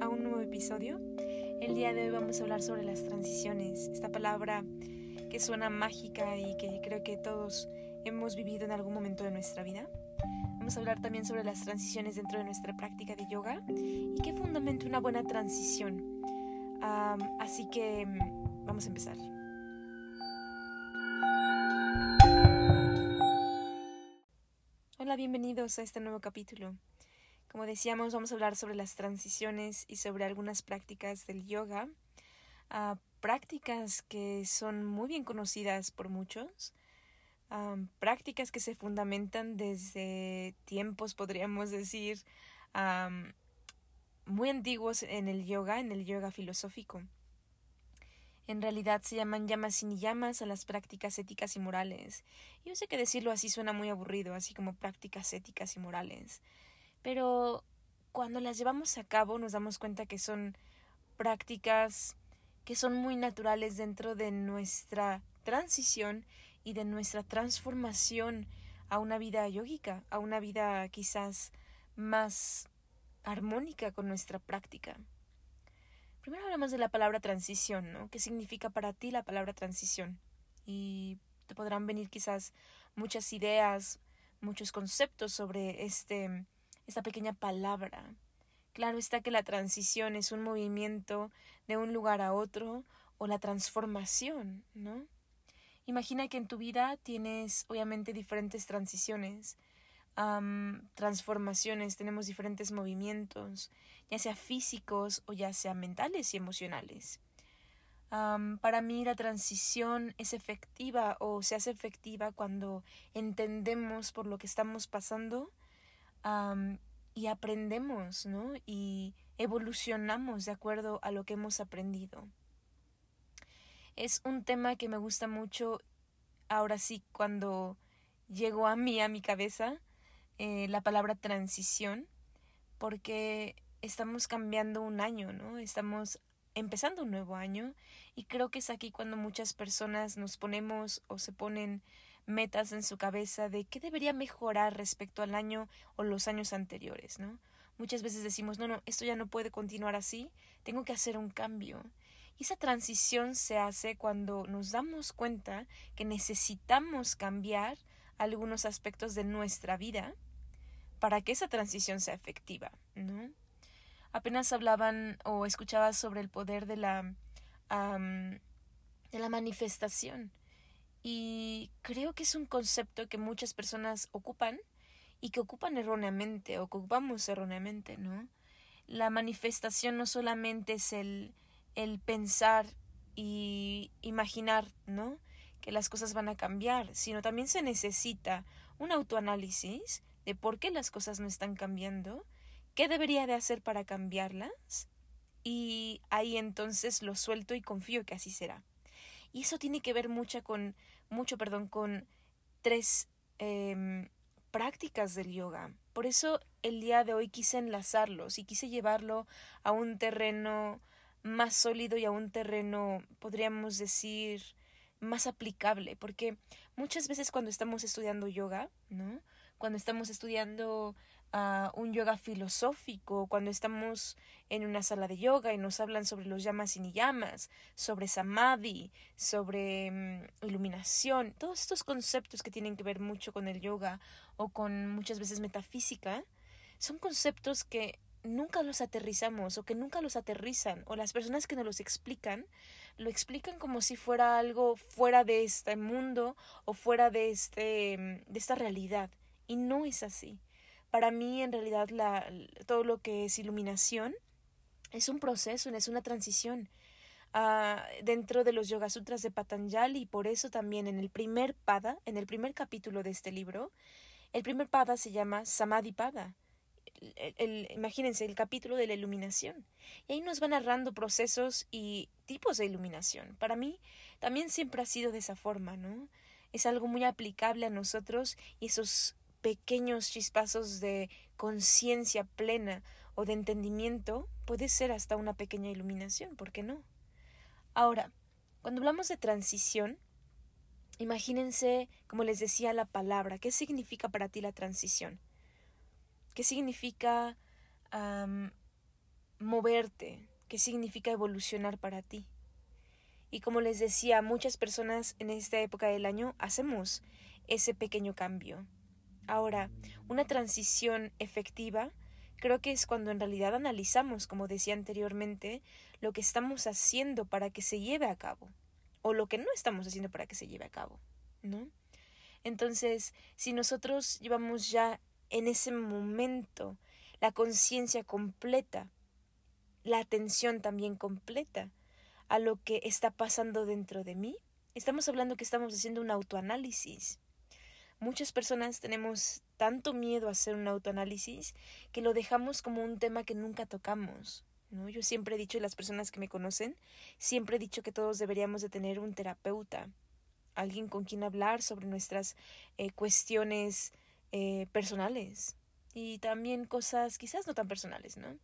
a un nuevo episodio. El día de hoy vamos a hablar sobre las transiciones, esta palabra que suena mágica y que creo que todos hemos vivido en algún momento de nuestra vida. Vamos a hablar también sobre las transiciones dentro de nuestra práctica de yoga y qué fundamenta una buena transición. así que vamos a empezar. Hola, bienvenidos a este nuevo capítulo. Como decíamos, vamos a hablar sobre las transiciones y sobre algunas prácticas del yoga, ah, prácticas que son muy bien conocidas por muchos, ah, prácticas que se fundamentan desde tiempos, podríamos decir, ah, muy antiguos en el yoga, en el yoga filosófico. En realidad se llaman llamas y llamas a las prácticas éticas y morales. Yo sé que decirlo así suena muy aburrido, así como prácticas éticas y morales pero cuando las llevamos a cabo nos damos cuenta que son prácticas que son muy naturales dentro de nuestra transición y de nuestra transformación a una vida yógica, a una vida quizás más armónica con nuestra práctica. Primero hablamos de la palabra transición, ¿no? ¿Qué significa para ti la palabra transición? Y te podrán venir quizás muchas ideas, muchos conceptos sobre este esta pequeña palabra. Claro está que la transición es un movimiento de un lugar a otro o la transformación, ¿no? Imagina que en tu vida tienes obviamente diferentes transiciones, transformaciones, tenemos diferentes movimientos, ya sea físicos o ya sea mentales y emocionales. para mí la transición es efectiva o se hace efectiva cuando entendemos por lo que estamos pasando y aprendemos, ¿no? Y evolucionamos de acuerdo a lo que hemos aprendido. Es un tema que me gusta mucho ahora sí cuando llegó a mí, a mi cabeza, eh, la palabra transición, porque estamos cambiando un año, ¿no? Estamos empezando un nuevo año y creo que es aquí cuando muchas personas nos ponemos o se ponen metas en su cabeza de qué debería mejorar respecto al año o los años anteriores, ¿no? Muchas veces decimos, no, no, esto ya no puede continuar así, tengo que hacer un cambio. Y esa transición se hace cuando nos damos cuenta que necesitamos cambiar algunos aspectos de nuestra vida para que esa transición sea efectiva, ¿no? Apenas hablaban o escuchaba sobre el poder de la, de la manifestación. Y creo que es un concepto que muchas personas ocupan y que ocupan erróneamente, o ocupamos erróneamente, ¿no? La manifestación no solamente es el, el pensar y imaginar, ¿no? Que las cosas van a cambiar, sino también se necesita un autoanálisis de por qué las cosas no están cambiando, qué debería de hacer para cambiarlas, y ahí entonces lo suelto y confío que así será. Y eso tiene que ver mucho con, mucho, perdón, con tres em, prácticas del yoga. Por eso el día de hoy quise enlazarlos y quise llevarlo a un terreno más sólido y a un terreno, podríamos decir, más aplicable, porque muchas veces cuando estamos estudiando yoga, ¿no? Cuando estamos estudiando un yoga filosófico, cuando estamos en una sala de yoga y nos hablan sobre los llamas y ni sobre samadhi, sobre mm, iluminación, todos estos conceptos que tienen que ver mucho con el yoga o con muchas veces metafísica, son conceptos que nunca los aterrizamos o que nunca los aterrizan o las personas que nos los explican lo explican como si fuera algo fuera de este mundo o fuera de este mm, de esta realidad. Y no es así para mí, en realidad, todo lo que es iluminación es un proceso, es una transición. Uh, dentro de los Yoga Sutras de Patanjali y por eso también en el primer pada, en el primer capítulo de este libro, el primer pada se llama Samadhi Pada. El, imagínense el capítulo de la iluminación. Y ahí nos va narrando procesos y tipos de iluminación. Para mí también siempre ha sido de esa forma, ¿no? Es algo muy aplicable a nosotros y esos pequeños chispazos de conciencia plena o de entendimiento puede ser hasta una pequeña iluminación, ¿por qué no? Ahora, cuando hablamos de transición, imagínense, como les decía, la palabra. ¿Qué significa para ti la transición? ¿Qué significa moverte, qué significa evolucionar para ti. Y como les decía, muchas personas en esta época del año hacemos ese pequeño cambio. Ahora, una transición efectiva creo que es cuando en realidad analizamos, como decía anteriormente, lo que estamos haciendo para que se lleve a cabo o lo que no estamos haciendo para que se lleve a cabo, ¿no? Entonces, si nosotros llevamos ya en ese momento la conciencia completa, la atención también completa a lo que está pasando dentro de mí, estamos hablando que estamos haciendo un autoanálisis. Muchas personas tenemos tanto miedo a hacer un autoanálisis que lo dejamos como un tema que nunca tocamos. ¿no? Yo siempre he dicho, y las personas que me conocen, siempre he dicho que todos deberíamos de tener un terapeuta, alguien con quien hablar sobre nuestras eh, cuestiones eh, personales y también cosas quizás no tan personales, ¿no?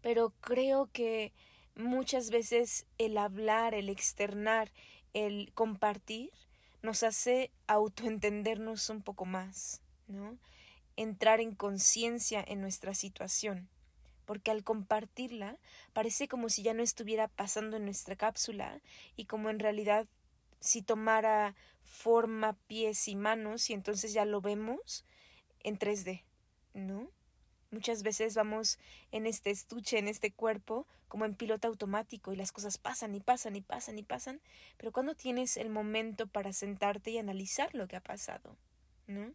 Pero creo que muchas veces el hablar, el externar, el compartir, nos hace autoentendernos un poco más, ¿no? Entrar en conciencia en nuestra situación, porque al compartirla parece como si ya no estuviera pasando en nuestra cápsula y como en realidad si tomara forma, pies y manos y entonces ya lo vemos en 3D, ¿no? Muchas veces vamos en este estuche, en este cuerpo, como en piloto automático y las cosas pasan y pasan y pasan y pasan, pero cuando tienes el momento para sentarte y analizar lo que ha pasado, ¿no?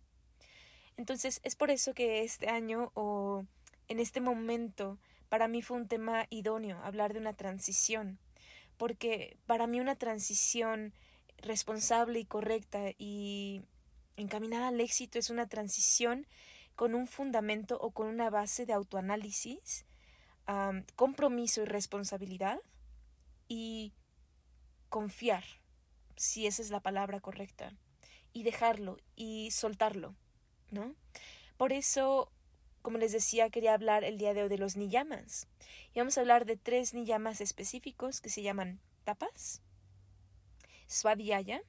Entonces es por eso que este año o en este momento para mí fue un tema idóneo hablar de una transición, porque para mí una transición responsable y correcta y encaminada al éxito es una transición con un fundamento o con una base de autoanálisis, compromiso y responsabilidad y confiar, si esa es la palabra correcta, y dejarlo y soltarlo, ¿no? Por eso, como les decía, quería hablar el día de hoy de los niyamas. Y vamos a hablar de tres niyamas específicos que se llaman tapas, swadhyaya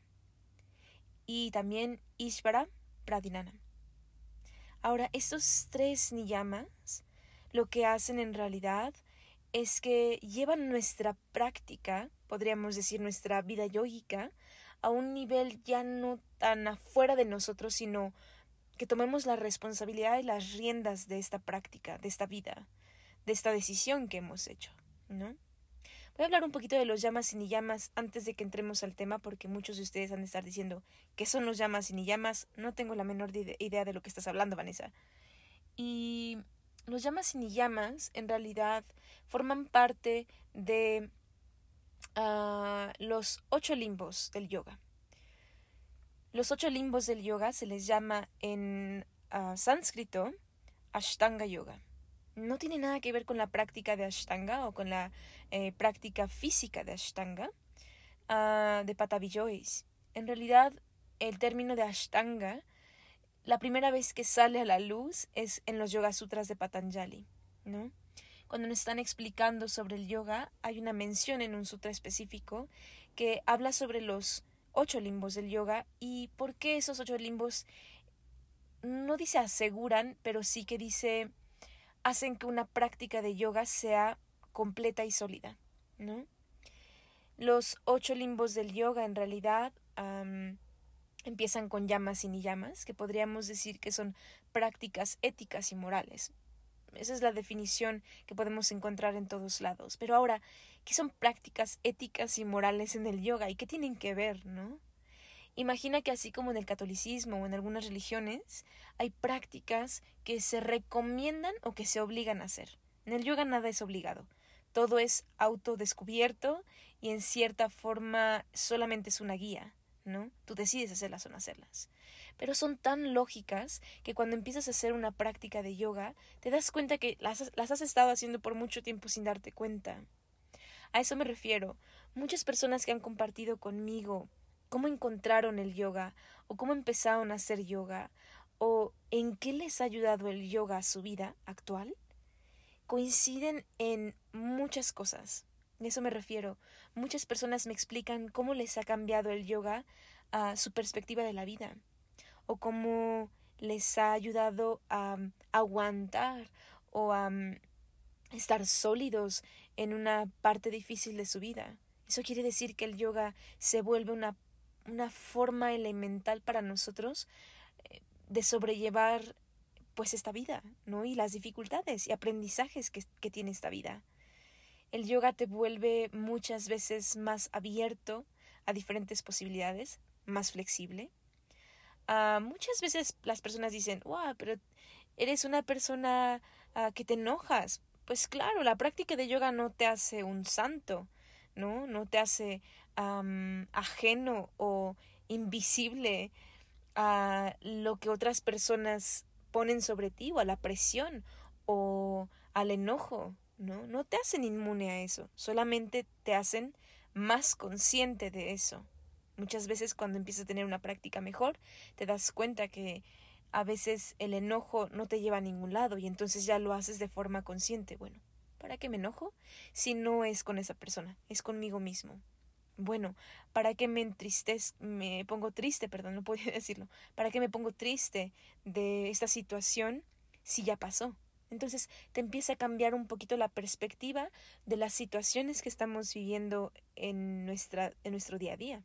y también ishvara pradinana. Ahora, estos tres niyamas lo que hacen en realidad es que llevan nuestra práctica, podríamos decir nuestra vida yógica, a un nivel ya no tan afuera de nosotros, sino que tomemos la responsabilidad y las riendas de esta práctica, de esta vida, de esta decisión que hemos hecho, ¿no? Voy a hablar un poquito de los llamas y llamas antes de que entremos al tema, porque muchos de ustedes han de estar diciendo qué son los llamas y llamas. No tengo la menor idea de lo que estás hablando, Vanessa. Y los llamas y llamas, en realidad, forman parte de ah, los ocho limbos del yoga. Los ocho limbos del yoga se les llama en ah, sánscrito Ashtanga Yoga no tiene nada que ver con la práctica de Ashtanga o con la eh, práctica física de Ashtanga uh, de Patavillois. En realidad, el término de Ashtanga, la primera vez que sale a la luz es en los Yoga Sutras de Patanjali, ¿no? Cuando nos están explicando sobre el yoga, hay una mención en un sutra específico que habla sobre los ocho limbos del yoga y por qué esos ocho limbos no dice aseguran, pero sí que dice hacen que una práctica de yoga sea completa y sólida, ¿no? Los ocho limbos del yoga en realidad empiezan con llamas y ni llamas, que podríamos decir que son prácticas éticas y morales. Esa es la definición que podemos encontrar en todos lados. Pero ahora, ¿qué son prácticas éticas y morales en el yoga y qué tienen que ver, no? Imagina que así como en el catolicismo o en algunas religiones, hay prácticas que se recomiendan o que se obligan a hacer. En el yoga nada es obligado. Todo es autodescubierto y en cierta forma solamente es una guía, ¿no? Tú decides hacerlas o no hacerlas. Pero son tan lógicas que cuando empiezas a hacer una práctica de yoga, te das cuenta que las, las has estado haciendo por mucho tiempo sin darte cuenta. A eso me refiero. Muchas personas que han compartido conmigo cómo encontraron el yoga o cómo empezaron a hacer yoga o en qué les ha ayudado el yoga a su vida actual, coinciden en muchas cosas. A eso me refiero. Muchas personas me explican cómo les ha cambiado el yoga a su perspectiva de la vida o cómo les ha ayudado a aguantar o a estar sólidos en una parte difícil de su vida. Eso quiere decir que el yoga se vuelve una, una forma elemental para nosotros eh, de sobrellevar pues esta vida, ¿no? Y las dificultades y aprendizajes que, que tiene esta vida. El yoga te vuelve muchas veces más abierto a diferentes posibilidades, más flexible. Uh, muchas veces las personas dicen, wow, pero eres una persona uh, que te enojas. Pues claro, la práctica de yoga no te hace un santo, ¿no? No te hace ajeno o invisible a lo que otras personas ponen sobre ti o a la presión o al enojo, ¿no? No te hacen inmune a eso, solamente te hacen más consciente de eso. Muchas veces cuando empiezas a tener una práctica mejor, te das cuenta que a veces el enojo no te lleva a ningún lado y entonces ya lo haces de forma consciente. Bueno, ¿para qué me enojo? Si no es con esa persona, es conmigo mismo. Bueno, ¿para qué me entristez, me pongo triste, perdón, no podía decirlo, ¿para qué me pongo triste de esta situación si ya pasó? Entonces te empieza a cambiar un poquito la perspectiva de las situaciones que estamos viviendo en, nuestra, en nuestro día a día.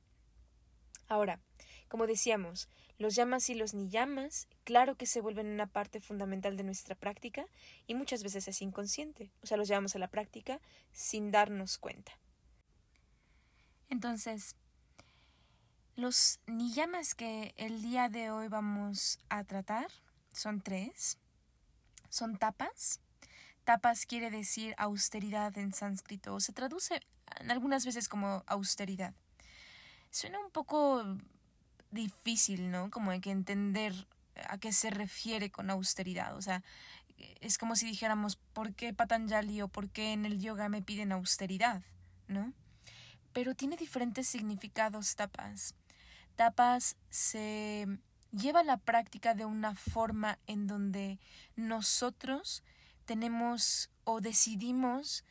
Ahora, como decíamos, los llamas y los ni llamas, claro que se vuelven una parte fundamental de nuestra práctica y muchas veces es inconsciente, o sea, los llevamos a la práctica sin darnos cuenta. Entonces, los ni llamas que el día de hoy vamos a tratar son tres son tapas. Tapas quiere decir austeridad en sánscrito, o se traduce algunas veces como austeridad. Suena un poco difícil, ¿no? Como hay que entender a qué se refiere con austeridad. O sea, es como si dijéramos, ¿por qué Patanjali o por qué en el yoga me piden austeridad? ¿No? Pero tiene diferentes significados tapas. Tapas se lleva la práctica de una forma en donde nosotros tenemos o decidimos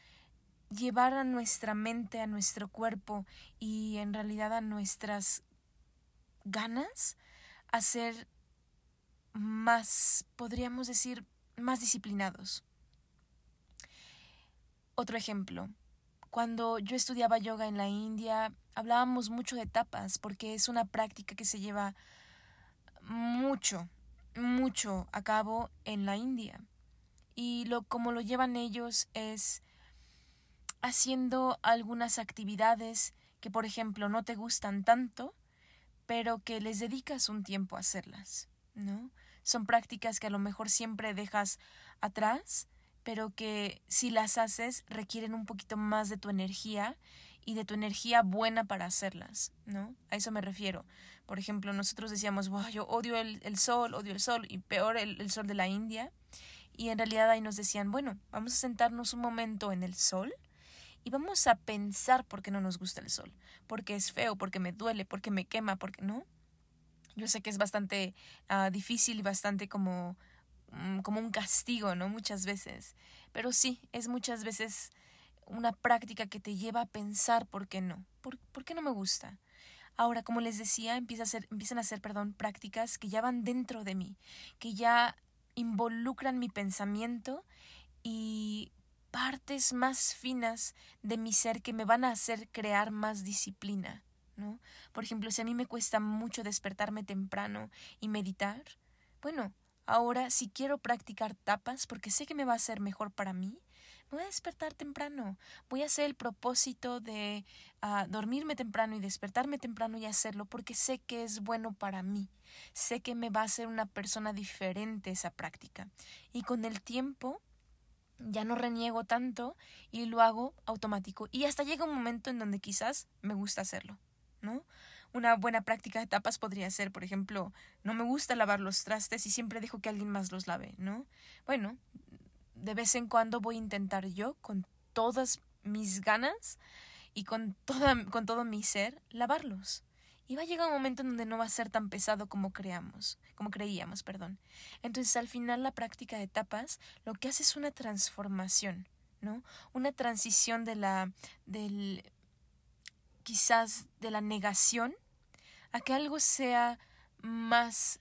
llevar a nuestra mente, a nuestro cuerpo y en realidad a nuestras ganas a ser más, podríamos decir, más disciplinados. Otro ejemplo, cuando yo estudiaba yoga en la India, hablábamos mucho de tapas porque es una práctica que se lleva mucho, mucho a cabo en la India. Y lo como lo llevan ellos es haciendo algunas actividades que, por ejemplo, no te gustan tanto, pero que les dedicas un tiempo a hacerlas, ¿no? Son prácticas que a lo mejor siempre dejas atrás, pero que si las haces requieren un poquito más de tu energía y de tu energía buena para hacerlas, ¿no? A eso me refiero. Por ejemplo, nosotros decíamos, wow, yo odio el, sol, odio el sol, y peor el, sol de la India. Y en realidad ahí nos decían, bueno, vamos a sentarnos un momento en el sol y vamos a pensar por qué no nos gusta el sol. Porque es feo, porque me duele, porque me quema, porque no. Yo sé que es bastante uh, difícil y bastante como, como un castigo, ¿no? Muchas veces. Pero sí, es muchas veces una práctica que te lleva a pensar por qué no, por, por qué no me gusta. Ahora, como les decía, empieza a ser, empiezan a ser perdón, prácticas que ya van dentro de mí, que ya involucran mi pensamiento y partes más finas de mi ser que me van a hacer crear más disciplina. ¿no? Por ejemplo, si a mí me cuesta mucho despertarme temprano y meditar, bueno, ahora si quiero practicar tapas porque sé que me va a ser mejor para mí, voy a despertar temprano, voy a hacer el propósito de uh, dormirme temprano y despertarme temprano y hacerlo porque sé que es bueno para mí, sé que me va a hacer una persona diferente esa práctica. Y con el tiempo ya no reniego tanto y lo hago automático. Y hasta llega un momento en donde quizás me gusta hacerlo, ¿no? Una buena práctica de tapas podría ser, por ejemplo, no me gusta lavar los trastes y siempre dejo que alguien más los lave, ¿no? Bueno, de vez en cuando voy a intentar yo, con todas mis ganas y con, toda, con todo mi ser, lavarlos. Y va a llegar un momento en donde no va a ser tan pesado como creamos, como creíamos, perdón. Entonces, al final, la práctica de tapas lo que hace es una transformación, ¿no? Una transición de la, del, quizás de la negación a que algo sea más,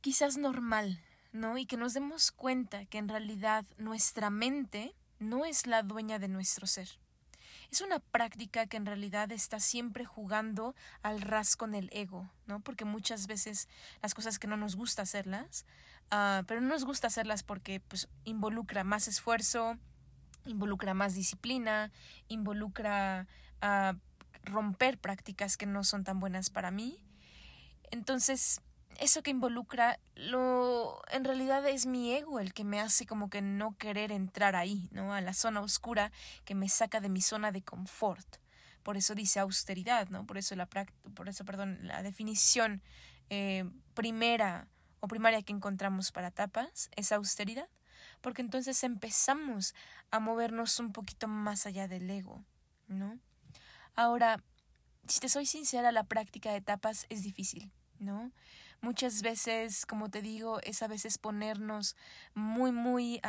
quizás normal, ¿no? Y que nos demos cuenta que en realidad nuestra mente no es la dueña de nuestro ser. Es una práctica que en realidad está siempre jugando al ras con el ego, ¿no? Porque muchas veces las cosas que no nos gusta hacerlas, uh, pero no nos gusta hacerlas porque pues involucra más esfuerzo, involucra más disciplina, involucra uh, romper prácticas que no son tan buenas para mí. Entonces, eso que involucra lo en realidad es mi ego el que me hace como que no querer entrar ahí, ¿no? A la zona oscura que me saca de mi zona de confort. Por eso dice austeridad, ¿no? Por eso la por eso, perdón, la definición eh, primera o primaria que encontramos para tapas es austeridad, porque entonces empezamos a movernos un poquito más allá del ego, ¿no? Ahora, si te soy sincera, la práctica de tapas es difícil, ¿no? Muchas veces, como te digo, es a veces ponernos muy, muy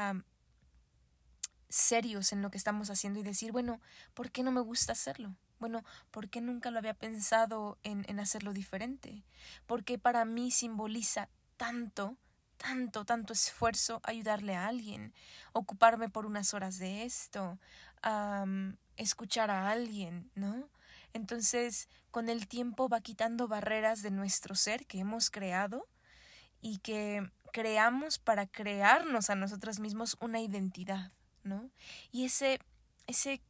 serios en lo que estamos haciendo y decir, bueno, ¿por qué no me gusta hacerlo? Bueno, ¿por qué nunca lo había pensado en, en hacerlo diferente? Porque para mí simboliza tanto, tanto, tanto esfuerzo ayudarle a alguien, ocuparme por unas horas de esto, escuchar a alguien, ¿no? Entonces, con el tiempo va quitando barreras de nuestro ser que hemos creado y que creamos para crearnos a nosotros mismos una identidad, ¿no? Y ese, ese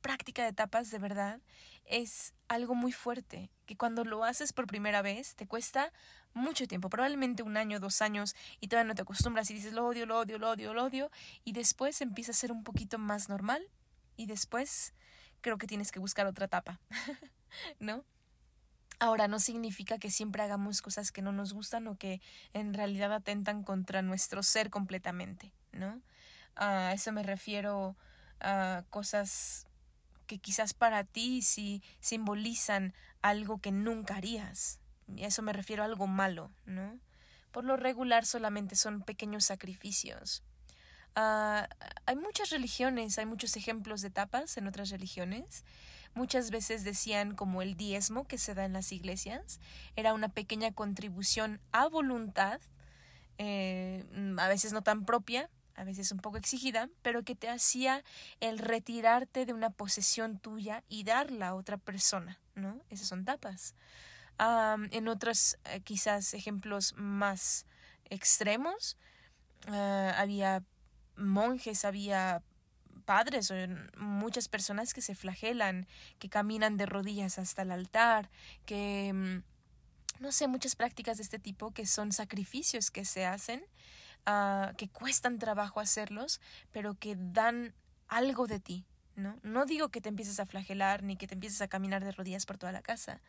práctica de etapas de verdad es algo muy fuerte, que cuando lo haces por primera vez te cuesta mucho tiempo, probablemente un año, dos años, y todavía no te acostumbras y dices lo odio, lo odio, lo odio, lo odio, y después empieza a ser un poquito más normal, y después creo que tienes que buscar otra etapa, ¿no? Ahora, no significa que siempre hagamos cosas que no nos gustan o que en realidad atentan contra nuestro ser completamente, ¿no? A eso me refiero a cosas que quizás para ti sí simbolizan algo que nunca harías. Y a eso me refiero a algo malo, ¿no? Por lo regular solamente son pequeños sacrificios, Ah, hay muchas religiones, hay muchos ejemplos de tapas en otras religiones. Muchas veces decían como el diezmo que se da en las iglesias era una pequeña contribución a voluntad, eh, a veces no tan propia, a veces un poco exigida, pero que te hacía el retirarte de una posesión tuya y darla a otra persona, ¿no? Esas son tapas. en otros, eh, quizás ejemplos más extremos, ah, había monjes, había padres o muchas personas que se flagelan, que caminan de rodillas hasta el altar, que mm, no sé, muchas prácticas de este tipo que son sacrificios que se hacen, uh, que cuestan trabajo hacerlos, pero que dan algo de ti, ¿no? No digo que te empieces a flagelar ni que te empieces a caminar de rodillas por toda la casa.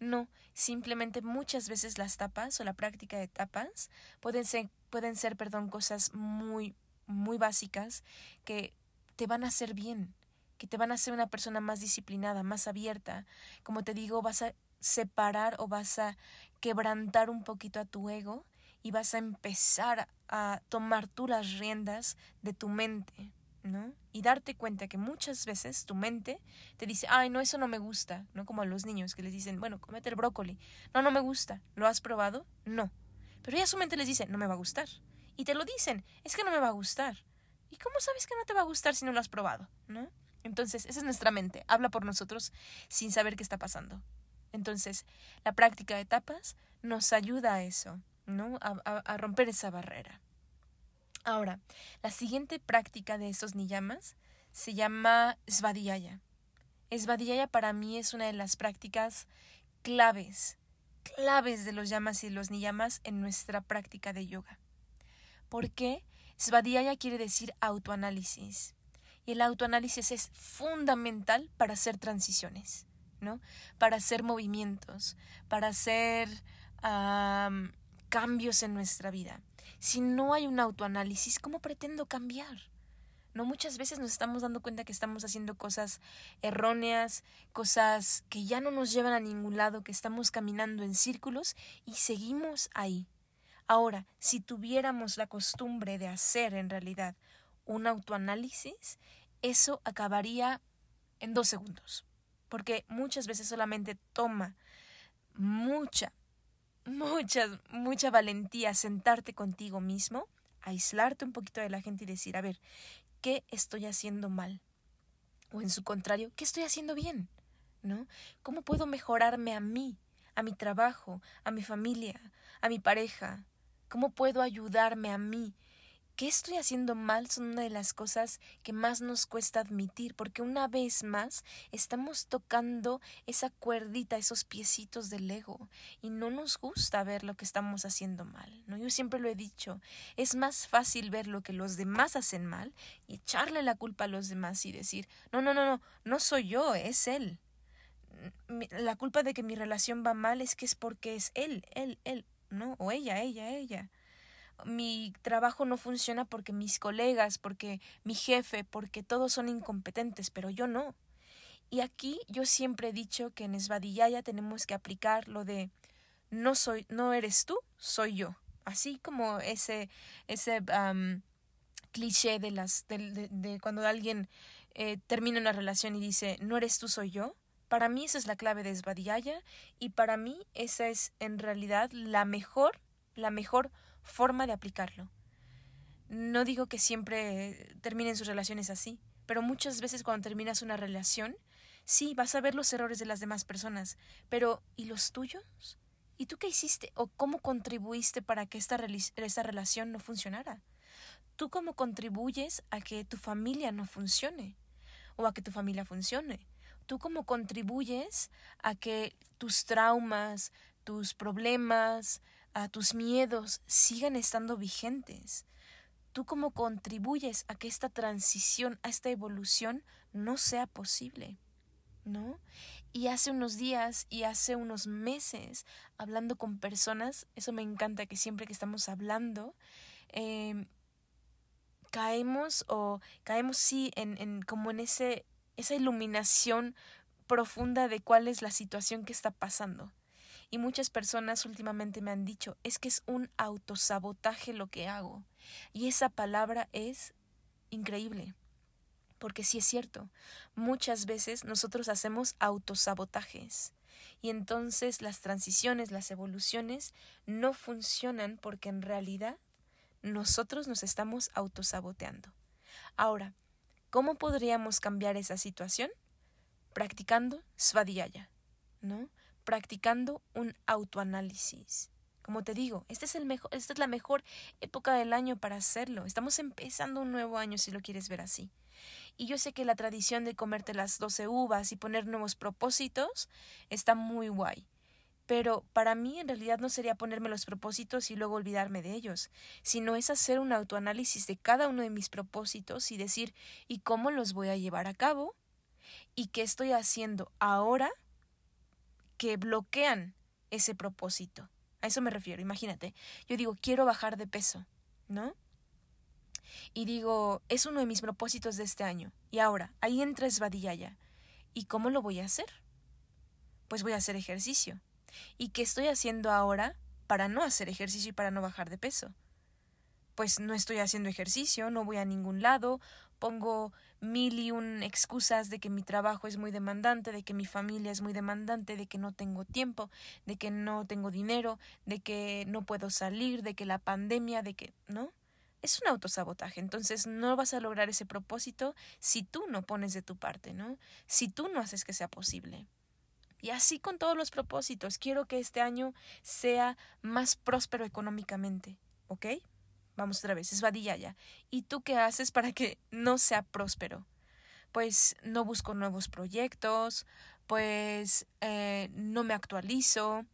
No, simplemente muchas veces las tapas o la práctica de tapas pueden ser, pueden ser, perdón, cosas muy, muy básicas que te van a hacer bien, que te van a hacer una persona más disciplinada, más abierta. Como te digo, vas a separar o vas a quebrantar un poquito a tu ego y vas a empezar a tomar tú las riendas de tu mente, ¿no? Y darte cuenta que muchas veces tu mente te dice, ay, no, eso no me gusta, ¿no? Como a los niños que les dicen, bueno, comete el brócoli. No, no me gusta. ¿Lo has probado? No. Pero ya su mente les dice, no me va a gustar y te lo dicen, es que no me va a gustar. ¿Y cómo sabes que no te va a gustar si no lo has probado? ¿No? Entonces, esa es nuestra mente, habla por nosotros sin saber qué está pasando. Entonces, la práctica de etapas nos ayuda a eso, ¿no? A, a romper esa barrera. Ahora, la siguiente práctica de esos niyamas se llama Svadhyaya. Svadhyaya para mí es una de las prácticas claves, claves de los yamas y los niyamas en nuestra práctica de yoga. ¿Por qué? Svadhyaya quiere decir autoanálisis. Y el autoanálisis es fundamental para hacer transiciones, ¿no? Para hacer movimientos, para hacer cambios en nuestra vida. Si no hay un autoanálisis, ¿cómo pretendo cambiar? No muchas veces nos estamos dando cuenta que estamos haciendo cosas erróneas, cosas que ya no nos llevan a ningún lado, que estamos caminando en círculos y seguimos ahí. Ahora, si tuviéramos la costumbre de hacer en realidad un autoanálisis, eso acabaría en dos segundos, porque muchas veces solamente toma mucha, mucha, mucha valentía sentarte contigo mismo, aislarte un poquito de la gente y decir, a ver, ¿qué estoy haciendo mal? O en su contrario, ¿qué estoy haciendo bien? ¿No? ¿Cómo puedo mejorarme a mí, a mi trabajo, a mi familia, a mi pareja? ¿Cómo puedo ayudarme a mí? ¿Qué estoy haciendo mal? Son una de las cosas que más nos cuesta admitir, porque una vez más estamos tocando esa cuerdita, esos piecitos del ego, y no nos gusta ver lo que estamos haciendo mal. ¿no? Yo siempre lo he dicho, es más fácil ver lo que los demás hacen mal y echarle la culpa a los demás y decir, no, no, no, no, no soy yo, es él. La culpa de que mi relación va mal es que es porque es él, él, él, ¿no? O ella, ella, ella mi trabajo no funciona porque mis colegas, porque mi jefe, porque todos son incompetentes, pero yo no. Y aquí yo siempre he dicho que en Esvadillaya tenemos que aplicar lo de no soy, no eres tú, soy yo. Así como ese, ese cliché de las, de, de, cuando alguien eh, termina una relación y dice no eres tú, soy yo. Para mí esa es la clave de Esvadillaya y para mí esa es en realidad la mejor, la mejor forma de aplicarlo. No digo que siempre terminen sus relaciones así, pero muchas veces cuando terminas una relación, sí, vas a ver los errores de las demás personas, pero ¿y los tuyos? ¿Y tú qué hiciste o cómo contribuiste para que esta, esta relación no funcionara? ¿Tú cómo contribuyes a que tu familia no funcione o a que tu familia funcione? ¿Tú cómo contribuyes a que tus traumas, tus problemas, a tus miedos sigan estando vigentes. ¿Tú cómo contribuyes a que esta transición, a esta evolución no sea posible? ¿No? Y hace unos días y hace unos meses, hablando con personas, eso me encanta que siempre que estamos hablando, em, caemos o caemos sí en, en como en ese, esa iluminación profunda de cuál es la situación que está pasando. Y muchas personas últimamente me han dicho, es que es un autosabotaje lo que hago. Y esa palabra es increíble. Porque sí es cierto, muchas veces nosotros hacemos autosabotajes. Y entonces las transiciones, las evoluciones no funcionan porque en realidad nosotros nos estamos autosaboteando. Ahora, ¿cómo podríamos cambiar esa situación? Practicando Svadhyaya, ¿no? practicando un autoanálisis. Como te digo, este esta es la mejor época del año para hacerlo. Estamos empezando un nuevo año si lo quieres ver así. Y yo sé que la tradición de comerte las 12 uvas y poner nuevos propósitos está muy guay. Pero para mí en realidad no sería ponerme los propósitos y luego olvidarme de ellos, sino es hacer un autoanálisis de cada uno de mis propósitos y decir ¿y cómo los voy a llevar a cabo? ¿Y qué estoy haciendo ahora que bloquean ese propósito. A eso me refiero, imagínate. Yo digo, quiero bajar de peso, ¿no? Y digo, es uno de mis propósitos de este año. Y ahora, ahí entra Esvadillaya. ¿Y cómo lo voy a hacer? Pues voy a hacer ejercicio. ¿Y qué estoy haciendo ahora para no hacer ejercicio y para no bajar de peso? Pues no estoy haciendo ejercicio, no voy a ningún lado, pongo mil y un excusas de que mi trabajo es muy demandante, de que mi familia es muy demandante, de que no tengo tiempo, de que no tengo dinero, de que no puedo salir, de que la pandemia, de que, ¿no? Es un autosabotaje, entonces no vas a lograr ese propósito si tú no pones de tu parte, ¿no? Si tú no haces que sea posible. Y así con todos los propósitos, quiero que este año sea más próspero económicamente, ¿ok? Vamos otra vez, es vadillaya. ¿Y tú qué haces para que no sea próspero? Pues no busco nuevos proyectos, pues eh, no me actualizo,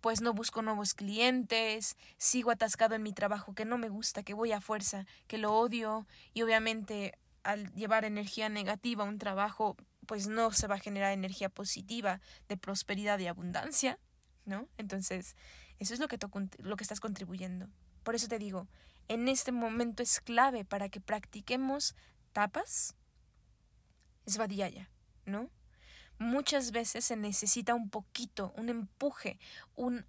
pues no busco nuevos clientes, sigo atascado en mi trabajo que no me gusta, que voy a fuerza, que lo odio y obviamente al llevar energía negativa a un trabajo pues no se va a generar energía positiva de prosperidad y abundancia, ¿no? Entonces, eso es lo que, lo que estás contribuyendo. Por eso te digo, en este momento es clave para que practiquemos tapas, es vadillaya, ¿no? Muchas veces se necesita un poquito, un empuje, un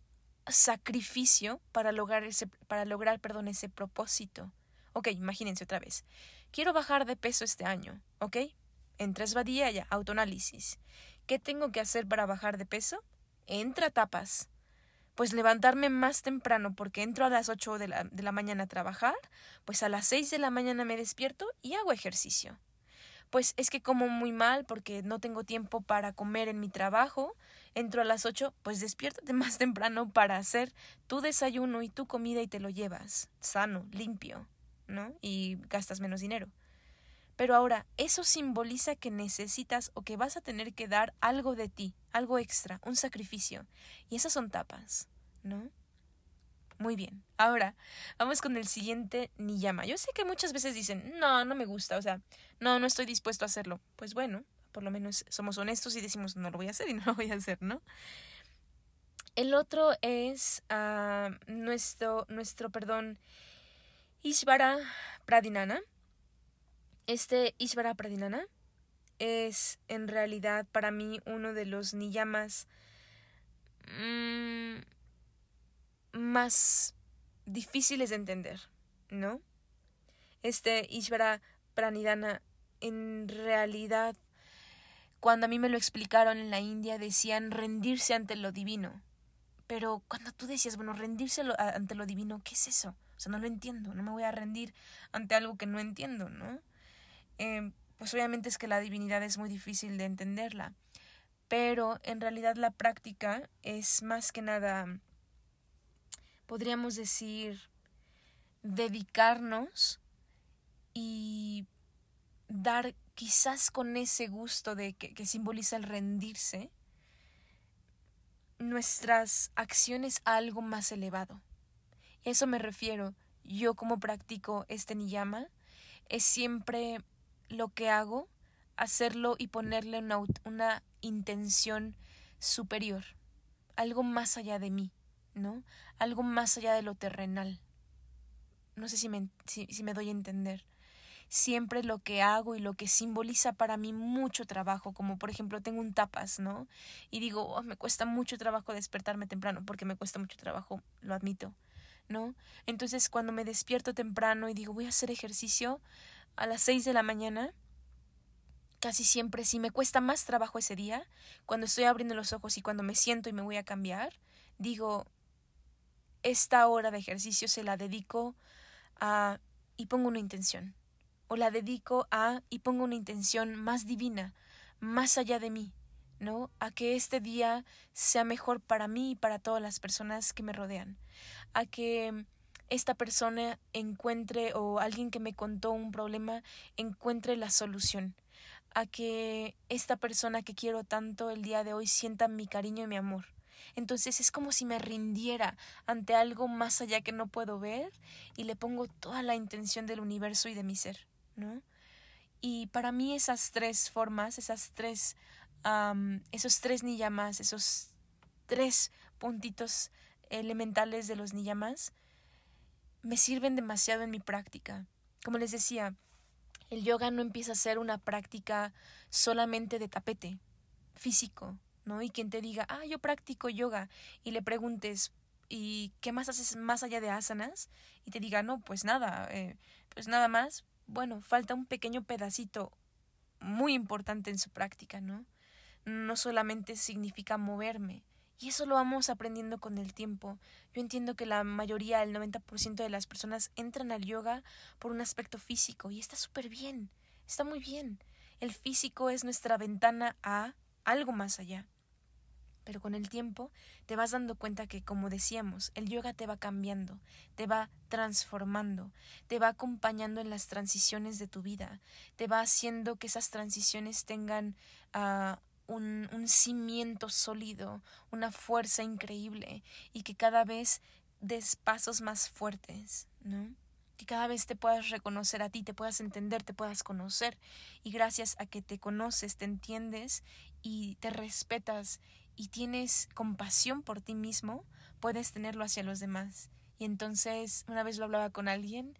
sacrificio para lograr ese, para lograr, perdón, ese propósito. Ok, imagínense otra vez. Quiero bajar de peso este año, ¿ok? Entra autoanálisis. ¿Qué tengo que hacer para bajar de peso? Entra tapas. pues levantarme más temprano porque entro a las 8 de la, de la mañana a trabajar, pues a las 6 de la mañana me despierto y hago ejercicio. Pues es que como muy mal porque no tengo tiempo para comer en mi trabajo, entro a las 8, pues despiértate más temprano para hacer tu desayuno y tu comida y te lo llevas sano, limpio, ¿no? Y gastas menos dinero. Pero ahora, eso simboliza que necesitas o que vas a tener que dar algo de ti, algo extra, un sacrificio. Y esas son tapas, ¿no? Muy bien. Ahora, vamos con el siguiente niyama. Yo sé que muchas veces dicen, no, no me gusta, o sea, no, no estoy dispuesto a hacerlo. Pues bueno, por lo menos somos honestos y decimos, no lo voy a hacer y no lo voy a hacer, ¿no? El otro es uh, nuestro, nuestro, perdón, Ishvara Pradinana. Este Ishvara Pradinana es en realidad para mí uno de los niyamas mmm, más difíciles de entender, ¿no? Este Ishvara Pranidhana en realidad cuando a mí me lo explicaron en la India decían rendirse ante lo divino. Pero cuando tú decías, bueno, rendirse ante lo divino, ¿qué es eso? O sea, no lo entiendo, no me voy a rendir ante algo que no entiendo, ¿no? Eh, pues obviamente es que la divinidad es muy difícil de entenderla, pero en realidad la práctica es más que nada, podríamos decir, dedicarnos y dar quizás con ese gusto de que, que simboliza el rendirse, nuestras acciones a algo más elevado. Eso me refiero. Yo como practico este niyama, es siempre lo que hago, hacerlo y ponerle una, una intención superior, algo más allá de mí, ¿no? Algo más allá de lo terrenal. No sé si me, si, me doy a entender siempre lo que hago y lo que simboliza para mí mucho trabajo, como por ejemplo tengo un tapas, ¿no? Y digo, oh, me cuesta mucho trabajo despertarme temprano, porque me cuesta mucho trabajo, lo admito, ¿no? Entonces cuando me despierto temprano y digo, voy a hacer ejercicio, a las seis de la mañana, casi siempre, si me cuesta más trabajo ese día, cuando estoy abriendo los ojos y cuando me siento y me voy a cambiar, digo, esta hora de ejercicio se la dedico a y pongo una intención. O la dedico a y pongo una intención más divina, más allá de mí, ¿no? A que este día sea mejor para mí y para todas las personas que me rodean. A que esta persona encuentre o alguien que me contó un problema encuentre la solución, a que esta persona que quiero tanto el día de hoy sienta mi cariño y mi amor. Entonces es como si me rindiera ante algo más allá que no puedo ver y le pongo toda la intención del universo y de mi ser, ¿no? Y para mí esas tres formas, esas tres, esos tres niyamas, esos tres puntitos elementales de los niyamas, me sirven demasiado en mi práctica. Como les decía, el yoga no empieza a ser una práctica solamente de tapete físico, ¿no? Y quien te diga, ah, yo practico yoga, y le preguntes, ¿y qué más haces más allá de asanas? Y te diga, no, pues nada, eh, pues nada más. Bueno, falta un pequeño pedacito muy importante en su práctica, ¿no? No solamente significa moverme, y eso lo vamos aprendiendo con el tiempo. Yo entiendo que la mayoría, el 90% de las personas entran al yoga por un aspecto físico y está súper bien, está muy bien. El físico es nuestra ventana a algo más allá. Pero con el tiempo te vas dando cuenta que, como decíamos, el yoga te va cambiando, te va transformando, te va acompañando en las transiciones de tu vida, te va haciendo que esas transiciones tengan uh, un, un cimiento sólido, una fuerza increíble y que cada vez des pasos más fuertes, ¿no? Que cada vez te puedas reconocer a ti, te puedas entender, te puedas conocer y gracias a que te conoces, te entiendes y te respetas y tienes compasión por ti mismo, puedes tenerlo hacia los demás. Y entonces, una vez lo hablaba con alguien,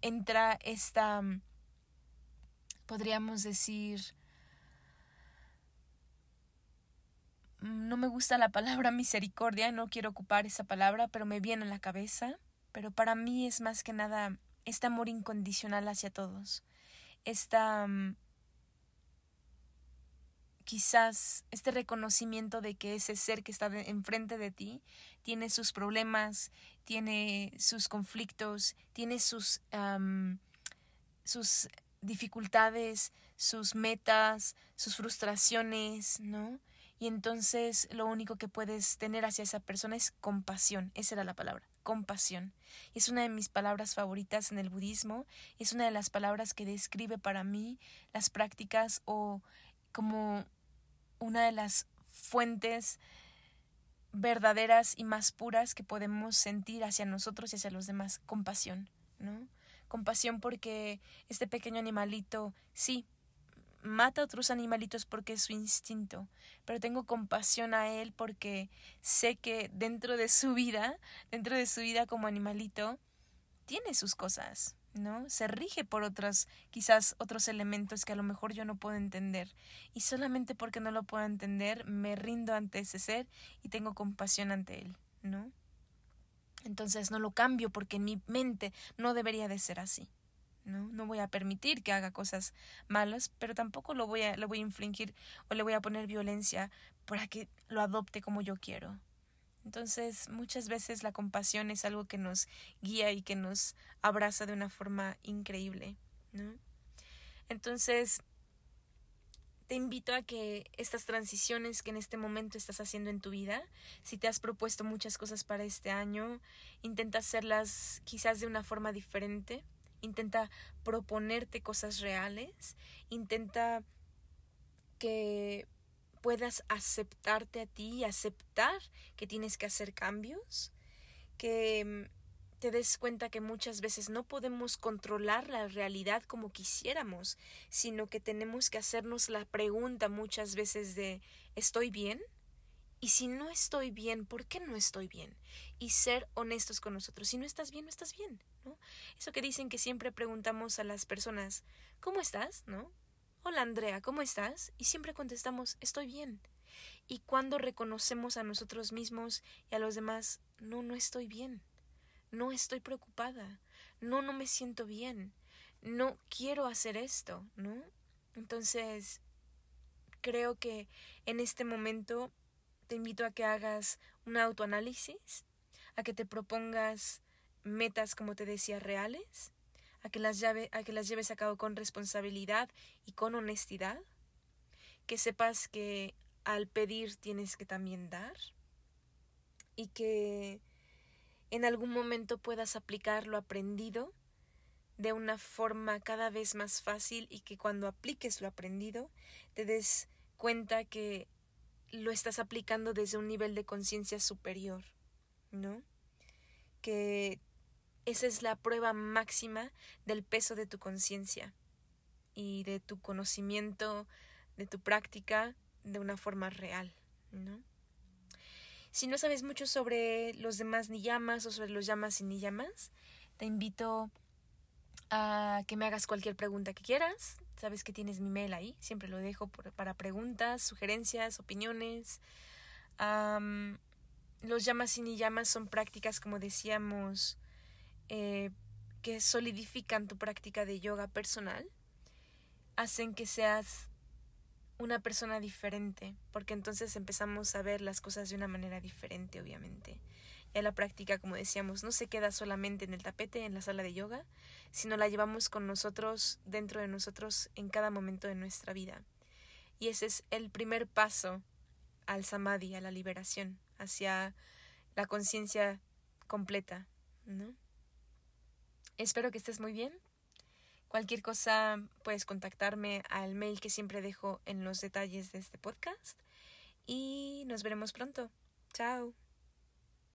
entra esta, podríamos decir, no me gusta la palabra misericordia, no quiero ocupar esa palabra, pero me viene a la cabeza. Pero para mí es más que nada este amor incondicional hacia todos. Esta... Mm, quizás este reconocimiento de que ese ser que está enfrente de ti tiene sus problemas, tiene sus conflictos, tiene sus, sus dificultades, sus metas, sus frustraciones, ¿no? Y entonces lo único que puedes tener hacia esa persona es compasión. Esa era la palabra, compasión. Es una de mis palabras favoritas en el budismo. Es una de las palabras que describe para mí las prácticas o como una de las fuentes verdaderas y más puras que podemos sentir hacia nosotros y hacia los demás. Compasión, ¿no? Compasión porque este pequeño animalito, sí, mata a otros animalitos porque es su instinto, pero tengo compasión a él porque sé que dentro de su vida, dentro de su vida como animalito, tiene sus cosas, ¿no? Se rige por otros, quizás otros elementos que a lo mejor yo no puedo entender. Y solamente porque no lo puedo entender, me rindo ante ese ser y tengo compasión ante él, ¿no? Entonces no lo cambio porque en mi mente no debería de ser así. ¿No? No voy a permitir que haga cosas malas, pero tampoco lo voy a, lo voy a infringir o le voy a poner violencia para que lo adopte como yo quiero. Entonces, muchas veces la compasión es algo que nos guía y que nos abraza de una forma increíble, ¿no? Entonces, te invito a que estas transiciones que en este momento estás haciendo en tu vida, si te has propuesto muchas cosas para este año, intenta hacerlas quizás de una forma diferente, intenta proponerte cosas reales, intenta que puedas aceptarte a ti aceptar que tienes que hacer cambios, que mm, te des cuenta que muchas veces no podemos controlar la realidad como quisiéramos, sino que tenemos que hacernos la pregunta muchas veces de ¿estoy bien? Y si no estoy bien, ¿por qué no estoy bien? Y ser honestos con nosotros. Si no estás bien, no estás bien, ¿no? Eso que dicen que siempre preguntamos a las personas, ¿cómo estás? ¿no? Hola Andrea, ¿cómo estás? Y siempre contestamos, estoy bien. Y cuando reconocemos a nosotros mismos y a los demás, no, no estoy bien. No estoy preocupada. No, no me siento bien. No quiero hacer esto, ¿no? Entonces, creo que en este momento te invito a que hagas un autoanálisis, a que te propongas metas, como te decía, reales, a que las, a que las lleves a cabo con responsabilidad y con honestidad, que sepas que al pedir tienes que también dar y que en algún momento puedas aplicar lo aprendido de una forma cada vez más fácil y que cuando apliques lo aprendido te des cuenta que lo estás aplicando desde un nivel de conciencia superior, ¿no? Que esa es la prueba máxima del peso de tu conciencia y de tu conocimiento, de tu práctica de una forma real, ¿no? Si no sabes mucho sobre los demás ni llamas o sobre los llamas y ni llamas, te invito a que me hagas cualquier pregunta que quieras. Sabes que tienes mi mail ahí, siempre lo dejo para preguntas, sugerencias, opiniones. los llamas y ni llamas son prácticas, como decíamos, eh, que solidifican tu práctica de yoga personal, hacen que seas una persona diferente, porque entonces empezamos a ver las cosas de una manera diferente, obviamente. Ya la práctica, como decíamos, no se queda solamente en el tapete, en la sala de yoga, sino la llevamos con nosotros, dentro de nosotros, en cada momento de nuestra vida. Y ese es el primer paso al samadhi, a la liberación, hacia la conciencia completa, ¿no? Espero que estés muy bien. Cualquier cosa puedes contactarme al mail que siempre dejo en los detalles de este podcast y nos veremos pronto. Chao.